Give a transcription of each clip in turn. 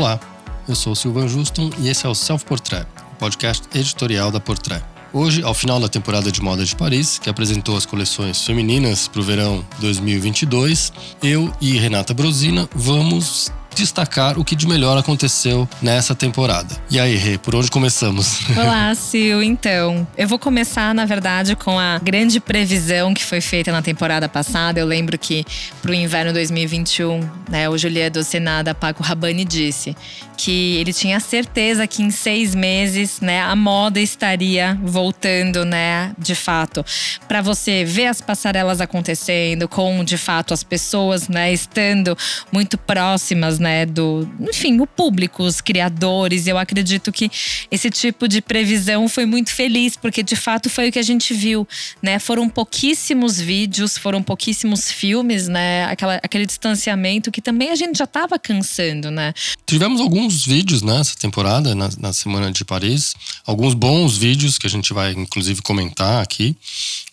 Olá, eu sou Silvan Juston e esse é o Self Portrait, o podcast editorial da Portrait. Hoje, ao final da temporada de moda de Paris, que apresentou as coleções femininas para o verão 2022, eu e Renata Brosina vamos destacar o que de melhor aconteceu nessa temporada. E aí, Rê, por onde começamos? Olá, Sil. Então, eu vou começar, na verdade, com a grande previsão que foi feita na temporada passada. Eu lembro que para o inverno 2021, né, o Juliet do Senada Paco Rabanne disse que ele tinha certeza que em seis meses, né, a moda estaria voltando, né, de fato, para você ver as passarelas acontecendo, com de fato as pessoas, né, estando muito próximas né, do, enfim, o público, os criadores. Eu acredito que esse tipo de previsão foi muito feliz, porque de fato foi o que a gente viu, né? Foram pouquíssimos vídeos, foram pouquíssimos filmes, né? Aquela, aquele distanciamento que também a gente já estava cansando, né? Tivemos alguns vídeos nessa temporada, na, na semana de Paris, alguns bons vídeos que a gente vai inclusive comentar aqui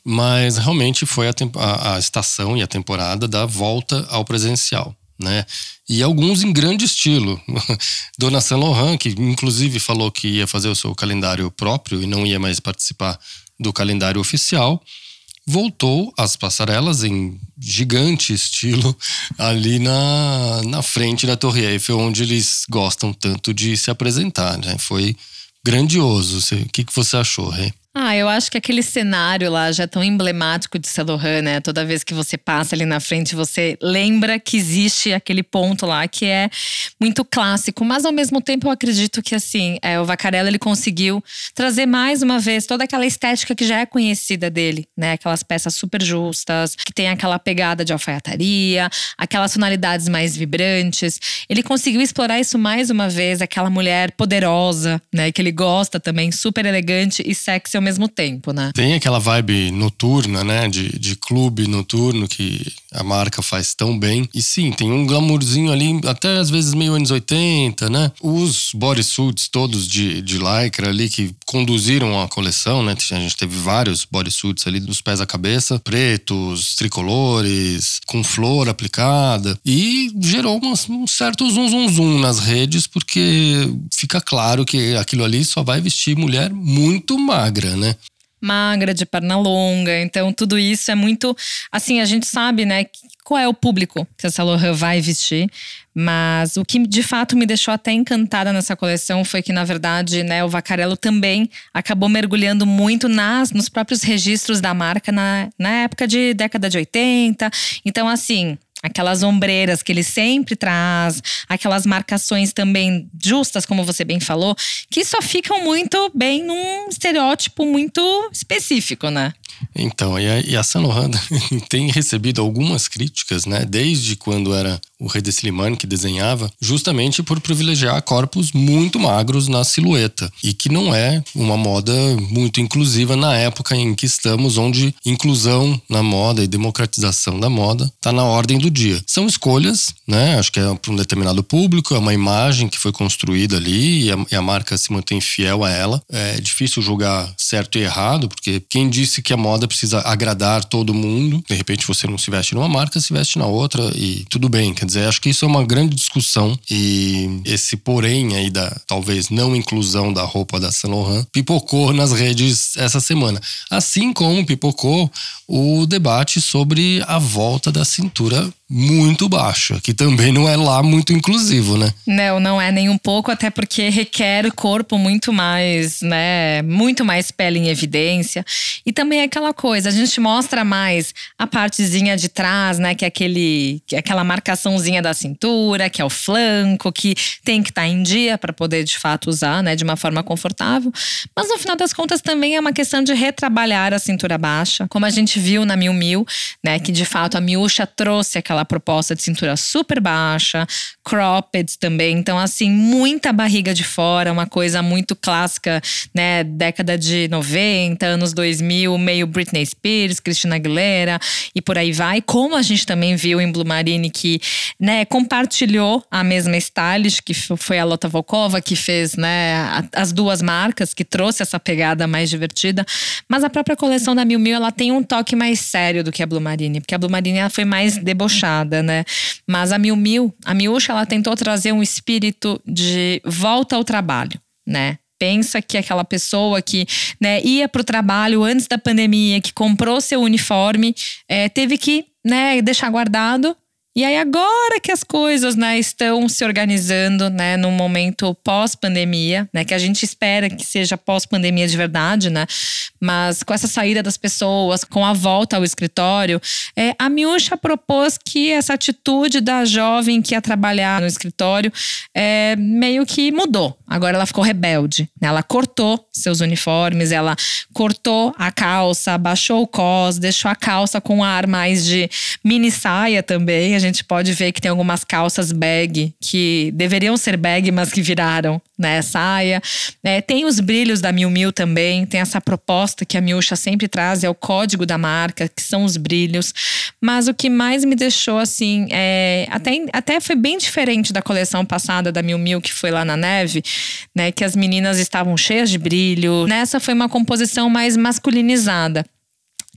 mas realmente foi a, a, a, estação e a temporada da volta ao presencial né? E alguns em grande estilo. Dona Saint Laurent, que inclusive falou que ia fazer o seu calendário próprio e não ia mais participar do calendário oficial, voltou às passarelas em gigante estilo ali na, na frente da Torre Eiffel, onde eles gostam tanto de se apresentar, né? Foi grandioso. O que, que você achou, Rê? Ah, eu acho que aquele cenário lá já é tão emblemático de Saint né? Toda vez que você passa ali na frente, você lembra que existe aquele ponto lá que é muito clássico. Mas ao mesmo tempo, eu acredito que assim, é, o Vacarella ele conseguiu trazer mais uma vez toda aquela estética que já é conhecida dele, né? Aquelas peças super justas, que tem aquela pegada de alfaiataria, aquelas tonalidades mais vibrantes. Ele conseguiu explorar isso mais uma vez, aquela mulher poderosa, né? Que ele gosta também, super elegante e sexy ao mesmo tempo, né? Tem aquela vibe noturna, né? De, de clube noturno que a marca faz tão bem. E sim, tem um glamourzinho ali, até às vezes meio anos 80, né? Os bodysuits todos de, de lycra ali que conduziram a coleção, né? A gente teve vários bodysuits ali dos pés à cabeça, pretos, tricolores, com flor aplicada. E gerou um certo zum zum zum nas redes, porque fica claro que aquilo ali só vai vestir mulher muito magra, né? Magra, de perna longa. Então, tudo isso é muito. Assim, a gente sabe, né, qual é o público que essa Lohan vai vestir. Mas o que de fato me deixou até encantada nessa coleção foi que, na verdade, né, o Vacarello também acabou mergulhando muito nas, nos próprios registros da marca na, na época de década de 80. Então, assim, aquelas ombreiras que ele sempre traz, aquelas marcações também justas, como você bem falou, que só ficam muito bem num estereótipo muito específico, né? Então, e a, e a tem recebido algumas críticas, né? Desde quando era o rei de Slimane que desenhava, justamente por privilegiar corpos muito magros na silhueta. E que não é uma moda muito inclusiva na época em que estamos, onde inclusão na moda e democratização da moda está na ordem do dia. São escolhas, né? Acho que é para um determinado público, é uma imagem que foi construída ali e a, e a marca se mantém fiel a ela. É difícil julgar certo e errado, porque quem disse que a moda precisa agradar todo mundo, de repente você não se veste numa marca, se veste na outra e tudo bem, quer dizer, acho que isso é uma grande discussão e esse porém aí da talvez não inclusão da roupa da Saint Laurent pipocou nas redes essa semana. Assim como pipocou o debate sobre a volta da cintura muito baixa, que também não é lá muito inclusivo, né? Não, não é nem um pouco, até porque requer corpo muito mais, né? Muito mais pele em evidência. E também é aquela coisa, a gente mostra mais a partezinha de trás, né? Que é aquele, que é aquela marcaçãozinha da cintura, que é o flanco, que tem que estar tá em dia para poder de fato usar, né? De uma forma confortável. Mas no final das contas também é uma questão de retrabalhar a cintura baixa, como a gente viu na Mil Mil, né? Que de fato a Miúcha trouxe aquela aquela proposta de cintura super baixa, cropped também. Então, assim, muita barriga de fora, uma coisa muito clássica, né? Década de 90, anos 2000, meio Britney Spears, Christina Aguilera e por aí vai. Como a gente também viu em Blue Marine, que né, compartilhou a mesma stylist, que foi a Lota Volkova, que fez né, as duas marcas, que trouxe essa pegada mais divertida. Mas a própria coleção da Miu Miu, ela tem um toque mais sério do que a Blue Marine, porque a Blue Marine ela foi mais debochada fechada, né? Mas a Miu Miu, a Miúcha, ela tentou trazer um espírito de volta ao trabalho, né? pensa que aquela pessoa que né, ia para o trabalho antes da pandemia, que comprou seu uniforme, é, teve que né, deixar guardado e aí agora que as coisas, né, estão se organizando, né, num momento pós-pandemia, né, que a gente espera que seja pós-pandemia de verdade, né, mas com essa saída das pessoas, com a volta ao escritório, é, a Miúcha propôs que essa atitude da jovem que ia trabalhar no escritório é, meio que mudou. Agora ela ficou rebelde, né, ela cortou seus uniformes, ela cortou a calça, abaixou o cos, deixou a calça com um ar mais de mini saia também. A gente pode ver que tem algumas calças bag que deveriam ser bag, mas que viraram né, saia. É, tem os brilhos da Miu Miu também, tem essa proposta que a Miúcha sempre traz, é o código da marca, que são os brilhos. Mas o que mais me deixou assim, é, até, até foi bem diferente da coleção passada da Miu Miu, que foi lá na neve, né, que as meninas estavam cheias de brilho. Nessa foi uma composição mais masculinizada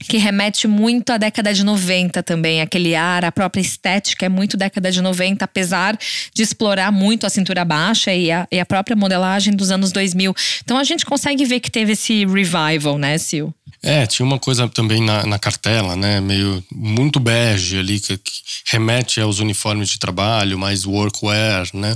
que remete muito à década de 90 também, aquele ar, a própria estética é muito década de 90, apesar de explorar muito a cintura baixa e a, e a própria modelagem dos anos 2000. Então a gente consegue ver que teve esse revival, né, Sil? É, tinha uma coisa também na, na cartela, né? Meio muito bege ali, que, que, remete aos uniformes de trabalho, mais workwear, né?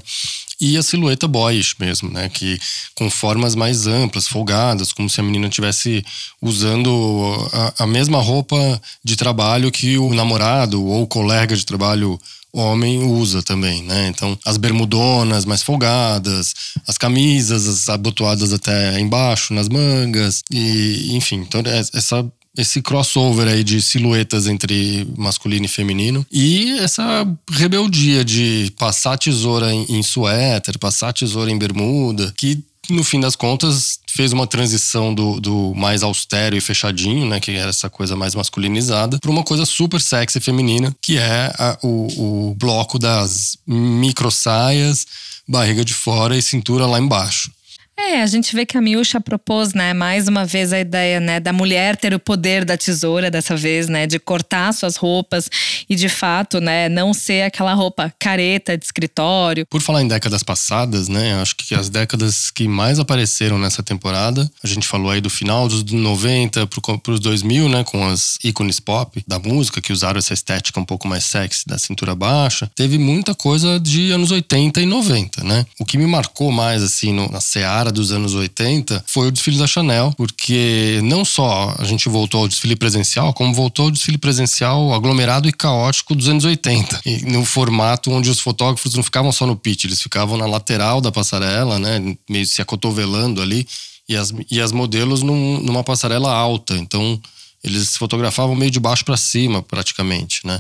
E a silhueta boyish mesmo, né? Que com formas mais amplas, folgadas, como se a menina estivesse usando a, a mesma roupa de trabalho que o namorado ou o colega de trabalho homem usa também, né? Então, as bermudonas mais folgadas, as camisas as abotoadas até embaixo nas mangas e, enfim, então é, essa esse crossover aí de silhuetas entre masculino e feminino e essa rebeldia de passar tesoura em, em suéter, passar tesoura em bermuda, que no fim das contas, fez uma transição do, do mais austero e fechadinho, né? Que era essa coisa mais masculinizada, para uma coisa super sexy feminina, que é a, o, o bloco das micro saias, barriga de fora e cintura lá embaixo. É, a gente vê que a Miúcha propôs, né, mais uma vez a ideia, né, da mulher ter o poder da tesoura dessa vez, né, de cortar suas roupas e de fato, né, não ser aquela roupa careta de escritório. Por falar em décadas passadas, né, acho que as décadas que mais apareceram nessa temporada, a gente falou aí do final dos 90 para os 2000, né, com as ícones pop da música que usaram essa estética um pouco mais sexy da cintura baixa, teve muita coisa de anos 80 e 90, né? O que me marcou mais assim no, na seara cara dos anos 80 foi o desfile da Chanel, porque não só a gente voltou ao desfile presencial, como voltou ao desfile presencial aglomerado e caótico dos anos 80. E no formato onde os fotógrafos não ficavam só no pitch, eles ficavam na lateral da passarela, né, meio se acotovelando ali, e as, e as modelos num, numa passarela alta. Então, eles fotografavam meio de baixo para cima, praticamente, né?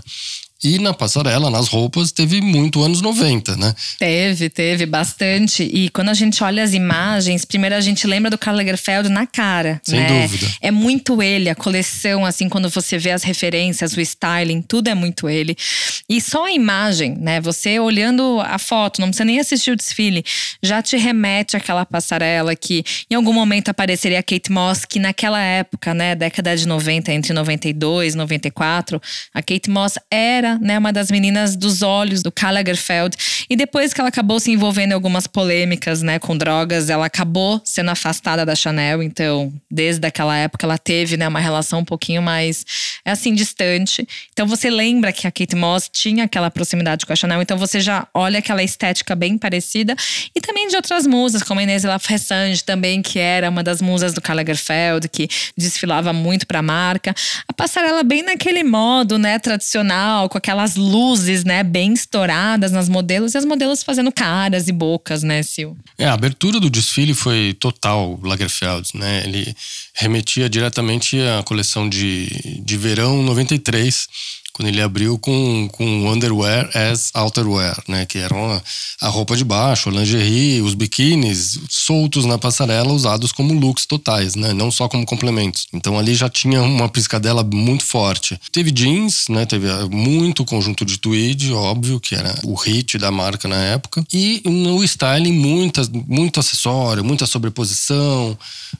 E na passarela, nas roupas, teve muito anos 90, né? Teve, teve bastante. E quando a gente olha as imagens, primeiro a gente lembra do Karl Lagerfeld na cara. Sem né? dúvida. É muito ele, a coleção, assim, quando você vê as referências, o styling, tudo é muito ele. E só a imagem, né? Você olhando a foto, não precisa nem assistir o desfile, já te remete àquela passarela que em algum momento apareceria a Kate Moss, que naquela época, né, década de 90, entre 92 e 94, a Kate Moss era né, uma das meninas dos olhos do Karl Lagerfeld. E depois que ela acabou se envolvendo em algumas polêmicas, né, com drogas, ela acabou sendo afastada da Chanel. Então, desde aquela época, ela teve, né, uma relação um pouquinho mais, é assim, distante. Então, você lembra que a Kate Moss tinha aquela proximidade com a Chanel. Então, você já olha aquela estética bem parecida. E também de outras musas, como a Inês Lafressange também, que era uma das musas do Karl Lagerfeld, que desfilava muito para a marca. A passarela bem naquele modo, né, tradicional, com aquelas luzes, né, bem estouradas nas modelos e as modelos fazendo caras e bocas, né, Sil? É, a abertura do desfile foi total Lagerfeld, né? Ele remetia diretamente à coleção de, de verão 93 quando ele abriu com, com underwear as outerwear, né? Que eram a, a roupa de baixo, a lingerie, os biquínis soltos na passarela, usados como looks totais, né? Não só como complementos. Então ali já tinha uma piscadela muito forte. Teve jeans, né? Teve ah, muito conjunto de tweed, óbvio, que era o hit da marca na época. E no styling, muitas, muito acessório, muita sobreposição,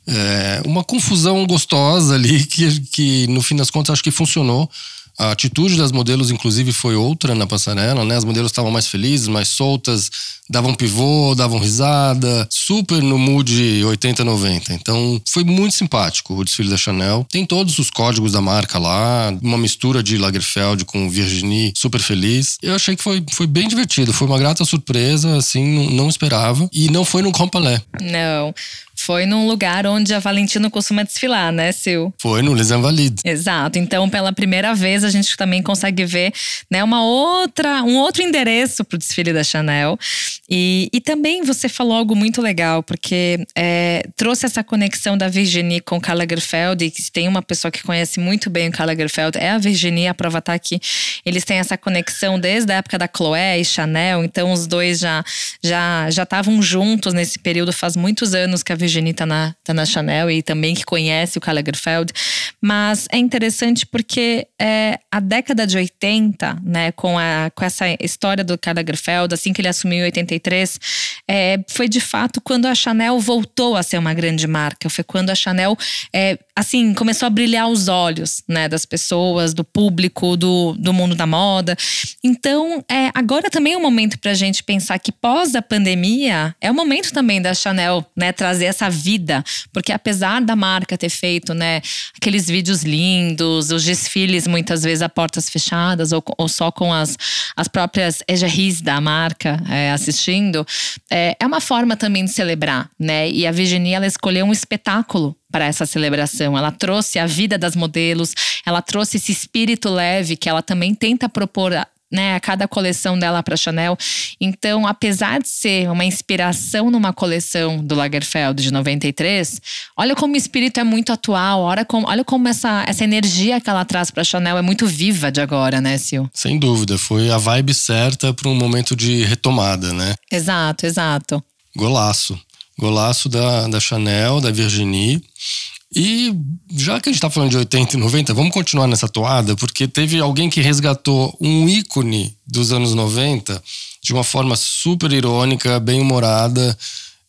é, uma confusão gostosa ali que, que no fim das contas acho que funcionou A atitude das modelos, inclusive, foi outra na passarela, né? As modelos estavam mais felizes, mais soltas, davam pivô, davam risada, super no mood 80, 90. Então, foi muito simpático o desfile da Chanel. Tem todos os códigos da marca lá, uma mistura de Lagerfeld com Virginie, super feliz. Eu achei que foi, foi bem divertido, foi uma grata surpresa, assim, não, esperava. E não foi no Compalé. Não. Foi num lugar onde a Valentino costuma desfilar, né, Sil? Foi no Les Invalides. Exato. Então, pela primeira vez, a gente também consegue ver né, uma outra, um outro endereço para o desfile da Chanel. E, e também você falou algo muito legal, porque é, trouxe essa conexão da Virginie com Karl Lagerfeld, e que tem uma pessoa que conhece muito bem o Karl Lagerfeld, é a Virginie, a prova tá aqui. Eles têm essa conexão desde a época da Chloé e Chanel, então os dois já já já estavam juntos nesse período, faz muitos anos que a Virginie tá na, tá na Chanel e também que conhece o Karl Lagerfeld. Mas é interessante porque é, a década de 80, né, com, a, com essa história do Karl Lagerfeld, assim que ele assumiu em 83, é, foi de fato quando a Chanel voltou a ser uma grande marca. Foi quando a Chanel, é, assim, começou a brilhar os olhos, né, das pessoas, do público, do, do mundo da moda. Então, é, agora também é um momento para a gente pensar que pós a pandemia, é o momento também da Chanel, né, trazer essa vida, porque apesar da marca ter feito, né, aqueles vídeos lindos, os desfiles muitas vezes a portas fechadas ou, ou só com as, as próprias égéries da marca é, assistindo, é, é uma forma também de celebrar, né? E a Virginie ela escolheu um espetáculo para essa celebração. Ela trouxe a vida das modelos, ela trouxe esse espírito leve que ela também tenta propor né, a cada coleção dela para Chanel. Então, apesar de ser uma inspiração numa coleção do Lagerfeld de 93, olha como o espírito é muito atual, olha como, olha como essa, essa energia que ela traz para Chanel é muito viva de agora, né, Sil? Sem dúvida, foi a vibe certa para um momento de retomada, né? Exato, exato. Golaço. Golaço da, da Chanel, da Virginie. E já que a gente tá falando de 80 e 90, vamos continuar nessa toada, porque teve alguém que resgatou um ícone dos anos 90 de uma forma super irônica, bem humorada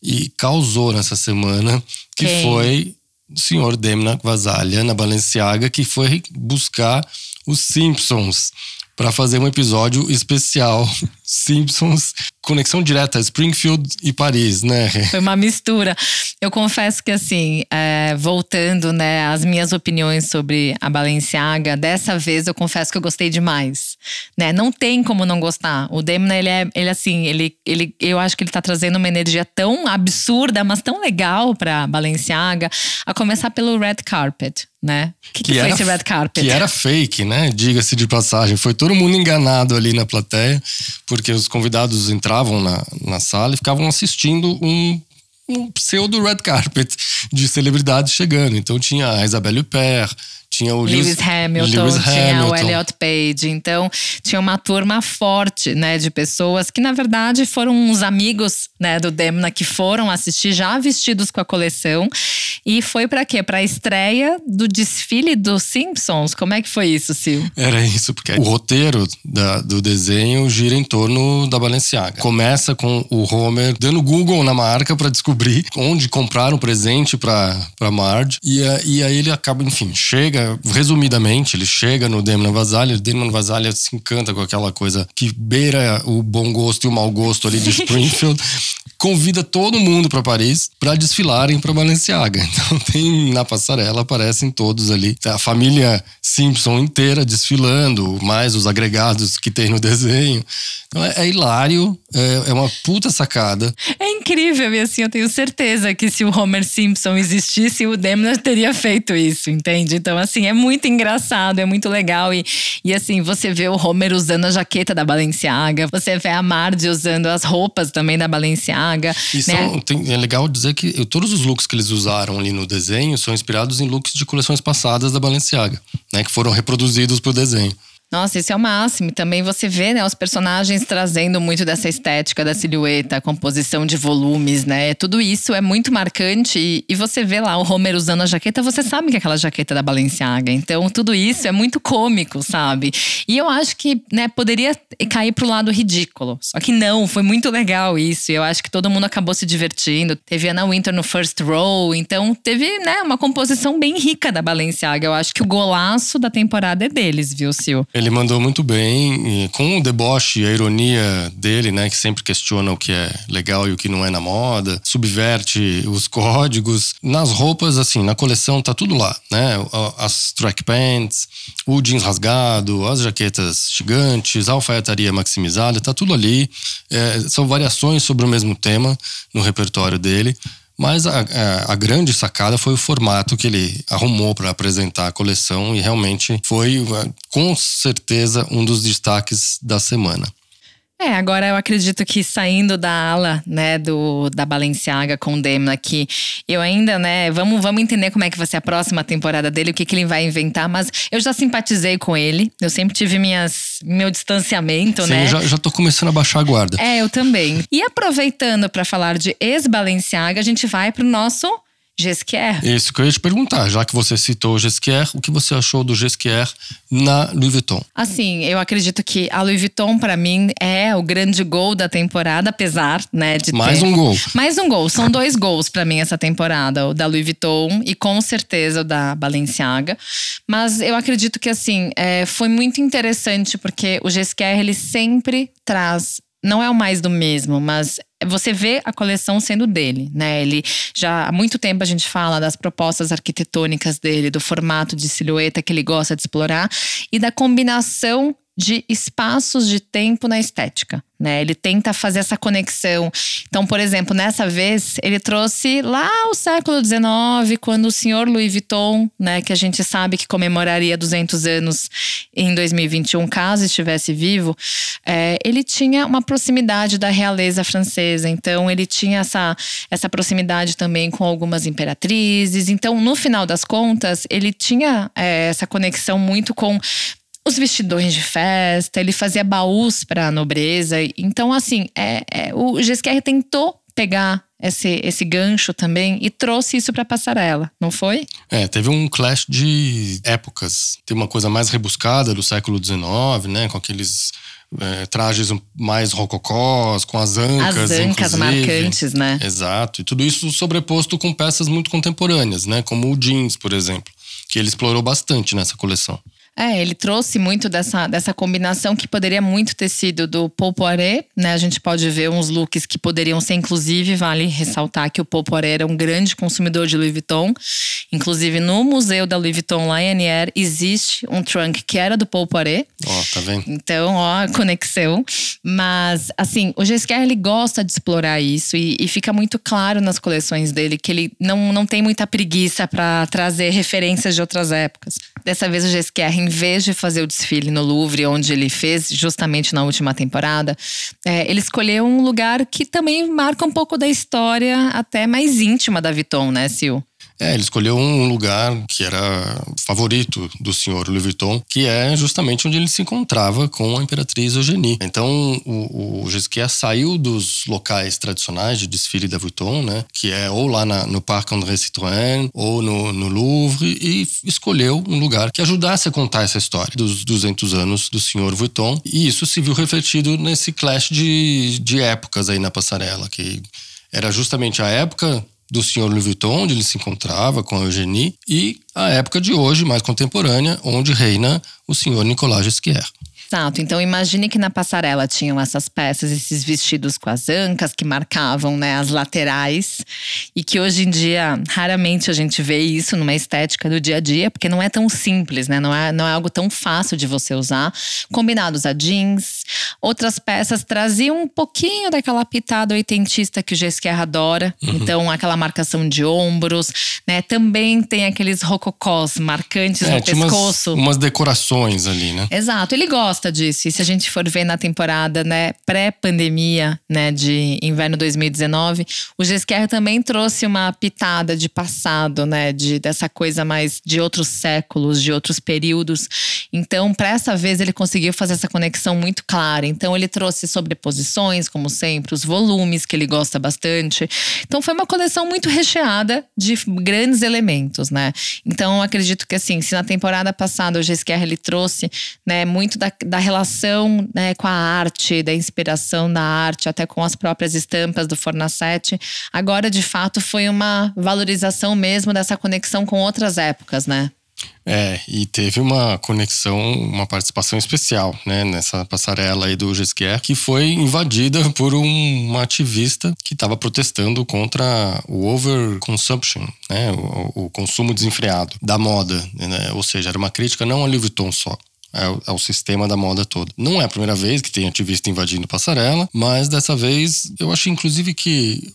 e causou nessa semana, que Quem? foi o senhor Demna Vasalha na Balenciaga, que foi buscar os Simpsons para fazer um episódio especial Simpsons, conexão direta Springfield e Paris, né? Foi uma mistura. Eu confesso que assim, é, voltando, né, às minhas opiniões sobre a Balenciaga, dessa vez eu confesso que eu gostei demais, né? Não tem como não gostar. O Demna, ele é, ele assim, ele, ele, eu acho que ele tá trazendo uma energia tão absurda, mas tão legal para Balenciaga, a começar pelo red carpet, né? O que, que, que, foi esse red carpet? Que era fake, né? Diga-se de passagem. Foi todo mundo enganado ali na plateia, porque os convidados entravam na, na sala e ficavam assistindo um, um pseudo red carpet de celebridades chegando. Então tinha a Isabelle Huppert, tinha o Lewis, Lewis Hamilton, Lewis tinha Hamilton. o Elliot Page. Então, tinha uma turma forte, né, de pessoas que, na verdade, foram uns amigos, né, do Demna que foram assistir já vestidos com a coleção. E foi para quê? Para a estreia do desfile dos Simpsons. Como é que foi isso, Sil? Era isso, porque o roteiro da, do desenho gira em torno da Balenciaga. Começa com o Homer dando Google na marca para descobrir onde comprar um presente para Marge. E, e aí ele acaba, enfim, chega, resumidamente, ele chega no Demon Vasalha. O Demon Vasalha se encanta com aquela coisa que beira o bom gosto e o mau gosto ali de Springfield. Convida todo mundo para Paris para desfilarem para Balenciaga. Então tem na passarela aparecem todos ali, Tá a família Simpson inteira desfilando, mais os agregados que tem no desenho. Então é, é hilário, é, é uma puta sacada. É incrível, e assim, eu tenho certeza que se o Homer Simpson existisse, o Demna teria feito isso, entende? Então, assim, é muito engraçado, é muito legal. E, e assim, você vê o Homer usando a jaqueta da Balenciaga, você vê a Marge usando as roupas também da Balenciaga. E né? são- tem- é legal dizer que todos os looks que eles usaram ali no desenho são inspirados em looks de coleções passadas da Balenciaga, né? Que foram reproduzidos pro desenho. Nossa, isso é o máximo. E também você vê, né, os personagens trazendo muito dessa estética da silhueta, composição de volumes, né? Tudo isso é muito marcante. E, e, você vê lá o Homer usando a jaqueta, você sabe que é aquela jaqueta da Balenciaga. Então, tudo isso é muito cômico, sabe? E eu acho que, né, poderia cair pro lado ridículo. Só que não, foi muito legal isso. Eu acho que todo mundo acabou se divertindo. Teve Anna Winter no first row. Então, teve, né, uma composição bem rica da Balenciaga. Eu acho que o golaço da temporada é deles, viu, Sil? Ele mandou muito bem, com o deboche e a ironia dele, né, que sempre questiona o que é legal e o que não é na moda, subverte os códigos. Nas roupas, assim, na coleção tá tudo lá, né? As track pants, o jeans rasgado, as jaquetas gigantes, a alfaiataria maximizada, tá tudo ali. É, são variações sobre o mesmo tema no repertório dele. Mas a, a, a, grande sacada foi o formato que ele arrumou para apresentar a coleção e realmente foi, com certeza, um dos destaques da semana. É, agora eu acredito que saindo da ala, né, do da Balenciaga com o Demna que eu ainda, né, vamos, vamos entender como é que vai ser a próxima temporada dele, o que, que ele vai inventar, mas eu já simpatizei com ele. Eu sempre tive minhas meu distanciamento, Sim, né? já já tô começando a baixar a guarda. É, eu também. E aproveitando para falar de ex-Balenciaga, a gente vai pro nosso Gesquier. Isso que eu ia te perguntar, já que você citou o Gesquier, o que você achou do Gesquier na Louis Vuitton? Assim, eu acredito que a Louis Vuitton para mim é o grande gol da temporada, apesar, né, de mais ter... um gol. Mais um gol, são dois gols para mim essa temporada, o da Louis Vuitton e com certeza o da Balenciaga. Mas eu acredito que assim, é, foi muito interessante porque o Gesquier ele sempre traz não é o mais do mesmo, mas você vê a coleção sendo dele, né? Ele já há muito tempo a gente fala das propostas arquitetônicas dele, do formato de silhueta que ele gosta de explorar e da combinação de espaços de tempo na estética né? Ele tenta fazer essa conexão. Então, por exemplo, nessa vez ele trouxe lá o século XIX, quando o senhor Louis Vuitton, né, que a gente sabe que comemoraria 200 anos em 2021, caso estivesse vivo, é, ele tinha uma proximidade da realeza francesa. Então, ele tinha essa, essa proximidade também com algumas imperatrizes. Então, no final das contas, ele tinha é, essa conexão muito com os vestidões de festa, ele fazia baús para a nobreza. Então, assim, é, é, o Gesquer tentou pegar esse, esse gancho também e trouxe isso para passarela, não foi? É, teve um clash de épocas. Tem uma coisa mais rebuscada do século XIX, né, com aqueles é, trajes mais rococós, com as ancas. As ancas inclusive. marcantes, né? Exato. E tudo isso sobreposto com peças muito contemporâneas, né, como o jeans, por exemplo, que ele explorou bastante nessa coleção. É, ele trouxe muito dessa, dessa combinação que poderia muito ter sido do Paul né? A gente pode ver uns looks que poderiam ser, inclusive, vale ressaltar que o Paul era um grande consumidor de Louis Vuitton. Inclusive, no museu da Louis Vuitton lá em Anier, existe um trunk que era do Paul. Ó, oh, tá vendo? Então, ó, conexão. Mas, assim, o Gesquer, ele gosta de explorar isso e, e, fica muito claro nas coleções dele que ele não, não tem muita preguiça para trazer referências de outras épocas. Dessa vez, o Gesquer em vez de fazer o desfile no Louvre, onde ele fez justamente na última temporada, é, ele escolheu um lugar que também marca um pouco da história até mais íntima da Vuitton, né, Sil? É, ele escolheu um lugar que era favorito do senhor Louis Vuitton, que é justamente onde ele se encontrava com a imperatriz Eugenie. Então, o, o Gisquet saiu dos locais tradicionais de desfile da Vuitton, né? Que é ou lá na, no Parque André Citroën ou no, no, Louvre e escolheu um lugar que ajudasse a contar essa história dos 200 anos do senhor Vuitton. E isso se viu refletido nesse clash de, de épocas aí na passarela, que era justamente a época do senhor Louis Vuitton, onde ele se encontrava com a Eugenie, e a época de hoje, mais contemporânea, onde reina o senhor Nicolas Gisquier. Exato. Então imagine que na passarela tinham essas peças, esses vestidos com as ancas que marcavam né, as laterais. E que hoje em dia, raramente a gente vê isso numa estética do dia a dia, porque não é tão simples, né? Não é, não é algo tão fácil de você usar. Combinados a jeans. Outras peças traziam um pouquinho daquela pitada oitentista que o Gesquer adora. Uhum. Então, aquela marcação de ombros, né? Também tem aqueles rococós marcantes é, no pescoço. Umas, umas decorações ali, né? Exato. Ele gosta gosta disso. E se a gente for ver na temporada, né, pré-pandemia, né, de inverno 2019, o Gesquer também trouxe uma pitada de passado, né, de dessa coisa mais de outros séculos, de outros períodos. Então, para essa vez ele conseguiu fazer essa conexão muito clara. Então, ele trouxe sobreposições, como sempre, os volumes que ele gosta bastante. Então, foi uma coleção muito recheada de grandes elementos, né? Então, acredito que assim, se na temporada passada o Gesquer ele trouxe, né, muito da, da relação né, com a arte, da inspiração da arte, até com as próprias estampas do Fornacete. Agora, de fato, foi uma valorização mesmo dessa conexão com outras épocas, né? É, e teve uma conexão, uma participação especial, né, nessa passarela aí do Gesquier, que foi invadida por um, uma ativista que estava protestando contra o overconsumption, né, o, o consumo desenfreado da moda, né, ou seja, era uma crítica não ao Louis Vuitton só, ao, ao, sistema da moda todo. Não é a primeira vez que tem ativista invadindo passarela, mas dessa vez eu achei inclusive que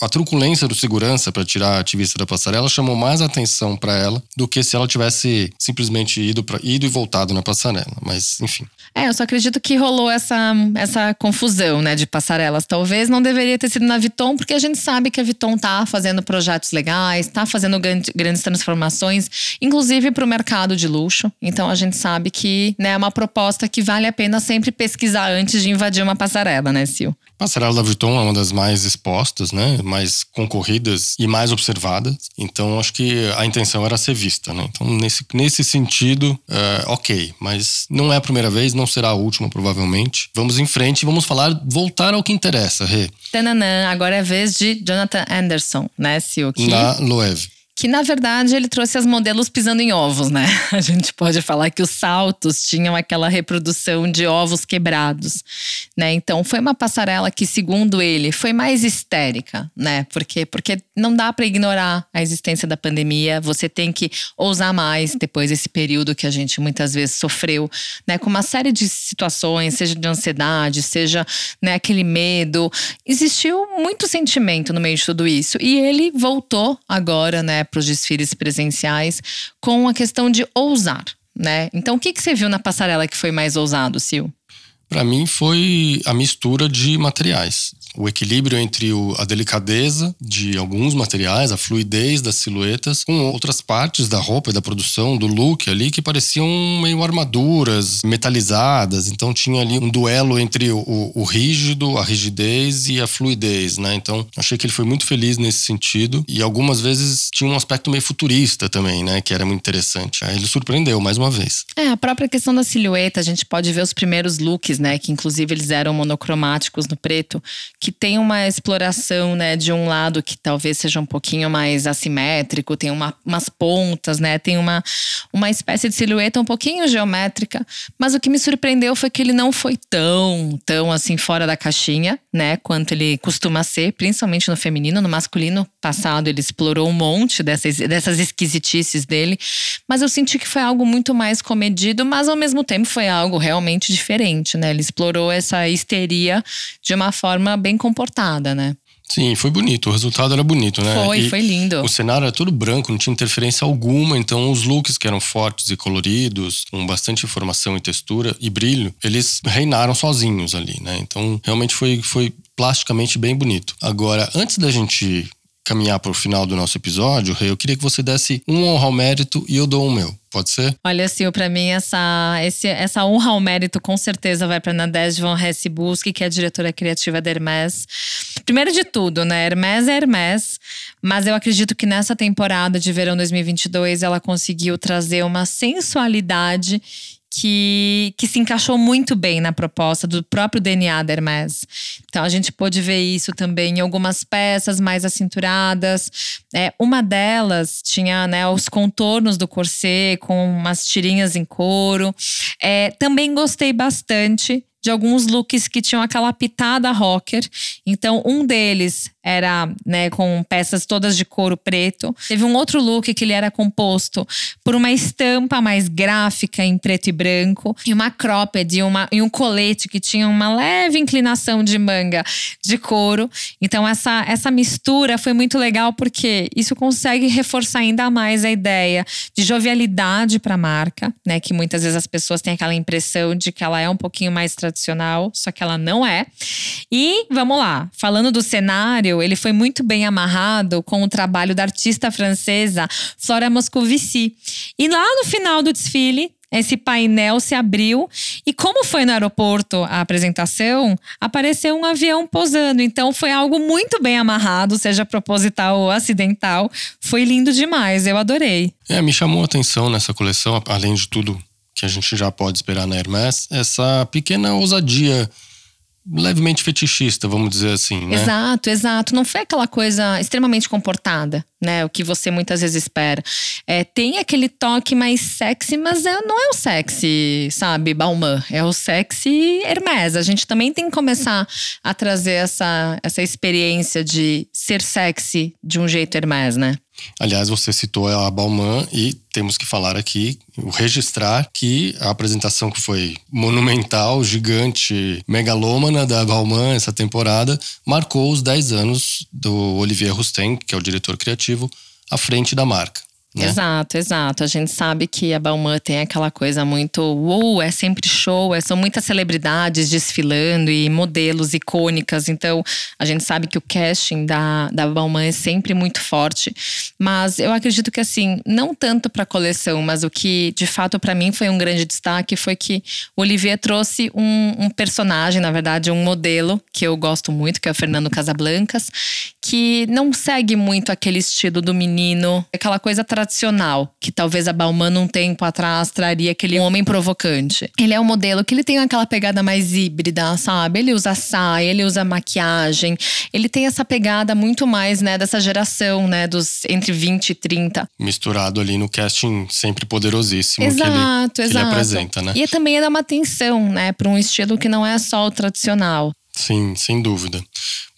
a truculência do segurança para tirar a ativista da passarela chamou mais atenção para ela do que se ela tivesse simplesmente ido, pra, ido e voltado na passarela. Mas, enfim. É, eu só acredito que rolou essa, essa confusão, né, de passarelas. Talvez não deveria ter sido na Viton, porque a gente sabe que a Viton tá fazendo projetos legais, tá fazendo grandes transformações, inclusive para o mercado de luxo. Então a gente sabe que né, é uma proposta que vale a pena sempre pesquisar antes de invadir uma passarela, né, Sil? Passarela da Vuitton é uma das mais expostas, né? Mais concorridas e mais observadas. Então, acho que a intenção era ser vista, né? Então, nesse, nesse sentido, é, ok. Mas não é a primeira vez, não será a última, provavelmente. Vamos em frente e vamos falar, voltar ao que interessa, Rê. Tananã, agora é a vez de Jonathan Anderson, né, Sil? Na Loewe que na verdade ele trouxe as modelos pisando em ovos, né? A gente pode falar que os saltos tinham aquela reprodução de ovos quebrados, né? Então foi uma passarela que, segundo ele, foi mais histérica, né? Porque porque não dá para ignorar a existência da pandemia. Você tem que ousar mais depois desse período que a gente muitas vezes sofreu, né? Com uma série de situações, seja de ansiedade, seja né, aquele medo. Existiu muito sentimento no meio de tudo isso e ele voltou agora, né? Para os desfiles presenciais com a questão de ousar, né? Então, o que, que você viu na passarela que foi mais ousado, Sil? Para mim foi a mistura de materiais o equilíbrio entre o, a delicadeza de alguns materiais, a fluidez das silhuetas, com outras partes da roupa e da produção, do look ali, que pareciam meio armaduras metalizadas. Então tinha ali um duelo entre o, o rígido, a rigidez e a fluidez, né? Então achei que ele foi muito feliz nesse sentido. E algumas vezes tinha um aspecto meio futurista também, né? Que era muito interessante. Aí ele surpreendeu mais uma vez. É, a própria questão da silhueta, a gente pode ver os primeiros looks, né? Que inclusive eles eram monocromáticos no preto que tem uma exploração, né, de um lado que talvez seja um pouquinho mais assimétrico, tem uma, umas pontas, né, tem uma, uma espécie de silhueta um pouquinho geométrica, mas o que me surpreendeu foi que ele não foi tão, tão assim fora da caixinha, né, quanto ele costuma ser, principalmente no feminino, no masculino passado ele explorou um monte dessas, dessas esquisitices dele, mas eu senti que foi algo muito mais comedido, mas ao mesmo tempo foi algo realmente diferente, né, ele explorou essa histeria de uma forma bem bem comportada, né? Sim, foi bonito. O resultado era bonito, né? Foi, e foi lindo. O cenário era todo branco, não tinha interferência alguma. Então, os looks que eram fortes e coloridos, com bastante informação e textura e brilho, eles reinaram sozinhos ali, né? Então, realmente foi, foi plasticamente bem bonito. Agora, antes da gente caminhar para o final do nosso episódio, eu queria que você desse um honra ao mérito e eu dou o meu. Pode ser? Olha, Sil, para mim essa, esse, essa honra ao mérito com certeza vai para Nadege von Hesse-Busque, que é a diretora criativa da Hermès. Primeiro de tudo, né? Hermès é Hermès, mas eu acredito que nessa temporada de verão 2022 ela conseguiu trazer uma sensualidade que, que se encaixou muito bem na proposta do próprio DNA da Hermès. Então a gente pôde ver isso também em algumas peças mais acinturadas. É, uma delas tinha né, os contornos do corset com umas tirinhas em couro. É, também gostei bastante de alguns looks que tinham aquela pitada rocker. Então, um deles era né, com peças todas de couro preto. Teve um outro look que ele era composto por uma estampa mais gráfica em preto e branco e uma cropped e, uma, e um colete que tinha uma leve inclinação de manga de couro. Então essa, essa mistura foi muito legal porque isso consegue reforçar ainda mais a ideia de jovialidade para a marca, né? Que muitas vezes as pessoas têm aquela impressão de que ela é um pouquinho mais tradicional, só que ela não é. E vamos lá, falando do cenário, ele foi muito bem amarrado com o trabalho da artista francesa Flora Moscovici. E lá no final do desfile, esse painel se abriu e como foi no aeroporto a apresentação, apareceu um avião posando. Então foi algo muito bem amarrado, seja proposital ou acidental. Foi lindo demais, eu adorei. É, me chamou a atenção nessa coleção, além de tudo que a gente já pode esperar na Hermès, essa pequena ousadia levemente fetichista, vamos dizer assim, né? Exato, exato. Não foi aquela coisa extremamente comportada, né? O que você muitas vezes espera. É, tem aquele toque mais sexy, mas é, não é o sexy, sabe, Balmain. É o sexy Hermès. A gente também tem que começar a trazer essa, essa experiência de ser sexy de um jeito Hermès, né? Aliás, você citou a Balmain e temos que falar aqui, registrar que a apresentação que foi monumental, gigante, megalômana da Balmain essa temporada marcou os 10 anos do Olivier Rousteing, que é o diretor criativo, à frente da marca. Né? Exato, exato. A gente sabe que a Balmain tem aquela coisa muito, uou, é sempre show, é, são muitas celebridades desfilando e modelos icônicas. Então, a gente sabe que o casting da, da Balmain é sempre muito forte. Mas eu acredito que, assim, não tanto para a coleção, mas o que de fato para mim foi um grande destaque foi que o Olivier trouxe um, um personagem, na verdade, um modelo que eu gosto muito, que é o Fernando Casablancas, que não segue muito aquele estilo do menino, aquela coisa tradicional, que talvez a Balmain um tempo atrás traria aquele homem provocante. Ele é um modelo que ele tem aquela pegada mais híbrida, sabe? Ele usa saia, ele usa maquiagem, ele tem essa pegada muito mais, né, dessa geração, né, dos entre 20 e 30. Misturado ali no casting sempre poderosíssimo exato, que, ele, exato. que ele apresenta, né? E também é dar uma atenção, né, para um estilo que não é só o tradicional. Sim, sem dúvida.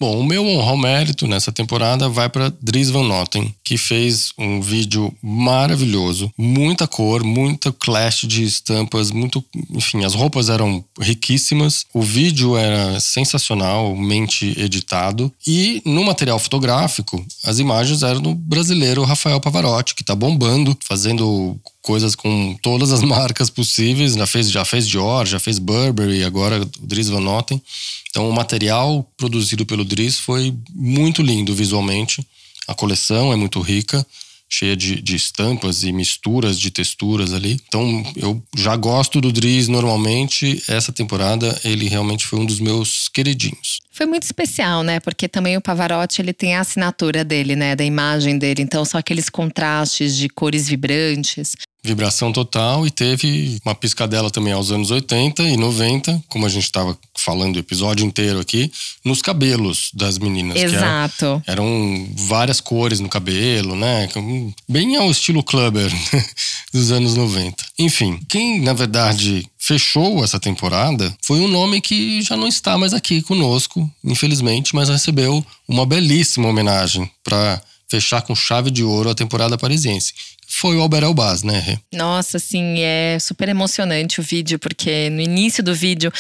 Bom, o meu honrar mérito nessa temporada vai para Dries Van Noten, que fez um vídeo maravilhoso, muita cor, muita clash de estampas, muito, enfim, as roupas eram riquíssimas, o vídeo era sensacionalmente editado e no material fotográfico as imagens eram do brasileiro Rafael Pavarotti, que está bombando, fazendo coisas com todas as marcas possíveis, já fez, já fez Dior, já fez Burberry, agora o Dries Van Noten. Então, o material produzido pelo Dries foi muito lindo visualmente. A coleção é muito rica, cheia de, de, estampas e misturas de texturas ali. Então, eu já gosto do Dries normalmente. Essa temporada, ele realmente foi um dos meus queridinhos. Foi muito especial, né? Porque também o Pavarotti, ele tem a assinatura dele, né? Da imagem dele. Então, são aqueles contrastes de cores vibrantes vibração total e teve uma piscadela também aos anos 80 e 90, como a gente estava falando o episódio inteiro aqui, nos cabelos das meninas. Exato. Eram, eram, várias cores no cabelo, né? Bem ao estilo clubber dos anos 90. Enfim, quem na verdade fechou essa temporada foi um nome que já não está mais aqui conosco, infelizmente, mas recebeu uma belíssima homenagem para fechar com chave de ouro a temporada parisiense foi o Albert Elbaz, né? Nossa, assim, é super emocionante o vídeo, porque no início do vídeo,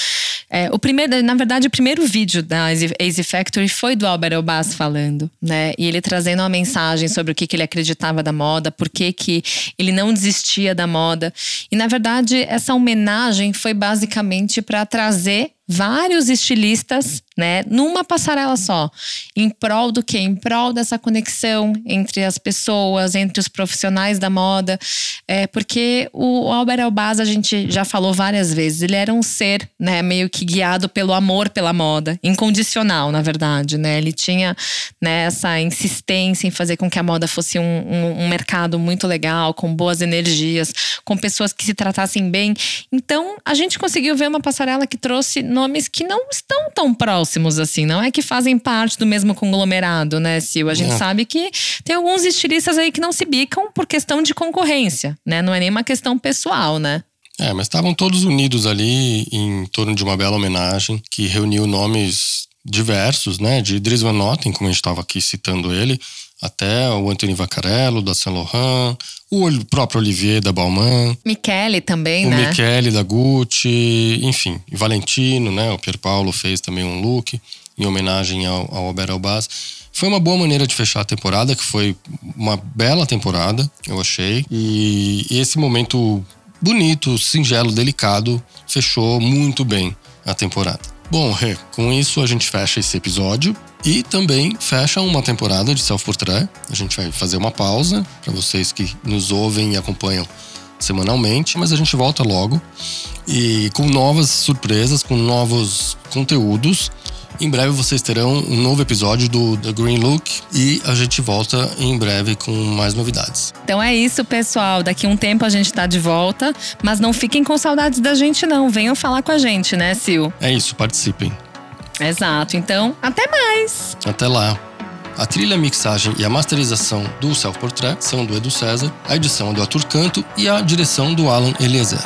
é, o primeiro, na verdade, o primeiro vídeo da Easy Factory foi do Albert Elbaz falando, né? E ele trazendo uma mensagem sobre o que, que ele acreditava da moda, por que, que ele não desistia da moda. E na verdade, essa homenagem foi basicamente para trazer vários estilistas, né, numa passarela só, em prol do que? Em prol dessa conexão entre as pessoas, entre os profissionais da moda, é porque o Albert Elbaz a gente já falou várias vezes, ele era um ser, né, meio que guiado pelo amor pela moda, incondicional, na verdade, né, ele tinha né, essa insistência em fazer com que a moda fosse um, um, um mercado muito legal, com boas energias, com pessoas que se tratassem bem. Então, a gente conseguiu ver uma passarela que trouxe nomes que não estão tão próximos assim, não é que fazem parte do mesmo conglomerado, né, Sil? A gente é. sabe que tem alguns estilistas aí que não se bicam por questão de concorrência, né? Não é nem uma questão pessoal, né? É, mas estavam todos unidos ali em torno de uma bela homenagem que reuniu nomes diversos, né? De Dries Van Noten, como a gente estava aqui citando ele, até o Anthony Vaccarello, da Saint Laurent, o próprio Olivier da Balmain. Michele também, o né? O Michele da Gucci, enfim, Valentino, né? O Pier Paolo fez também um look em homenagem ao, ao Albert Albaz. Foi uma boa maneira de fechar a temporada, que foi uma bela temporada, eu achei. E, e esse momento bonito, singelo, delicado, fechou muito bem a temporada. Bom, Rê, com isso a gente fecha esse episódio e também fecha uma temporada de Self Portrait. A gente vai fazer uma pausa para vocês que nos ouvem e acompanham semanalmente, mas a gente volta logo e com novas surpresas, com novos conteúdos em breve vocês terão um novo episódio do The Green Look e a gente volta em breve com mais novidades. Então é isso, pessoal. Daqui um tempo a gente tá de volta, mas não fiquem com saudades da gente não. Venham falar com a gente, né, Sil? É isso, participem. Exato. Então, até mais. Até lá. A trilha, a mixagem e a masterização do Self Portrait são do Edu César, a edição é do Arthur Canto e a direção do Alan Eliezer.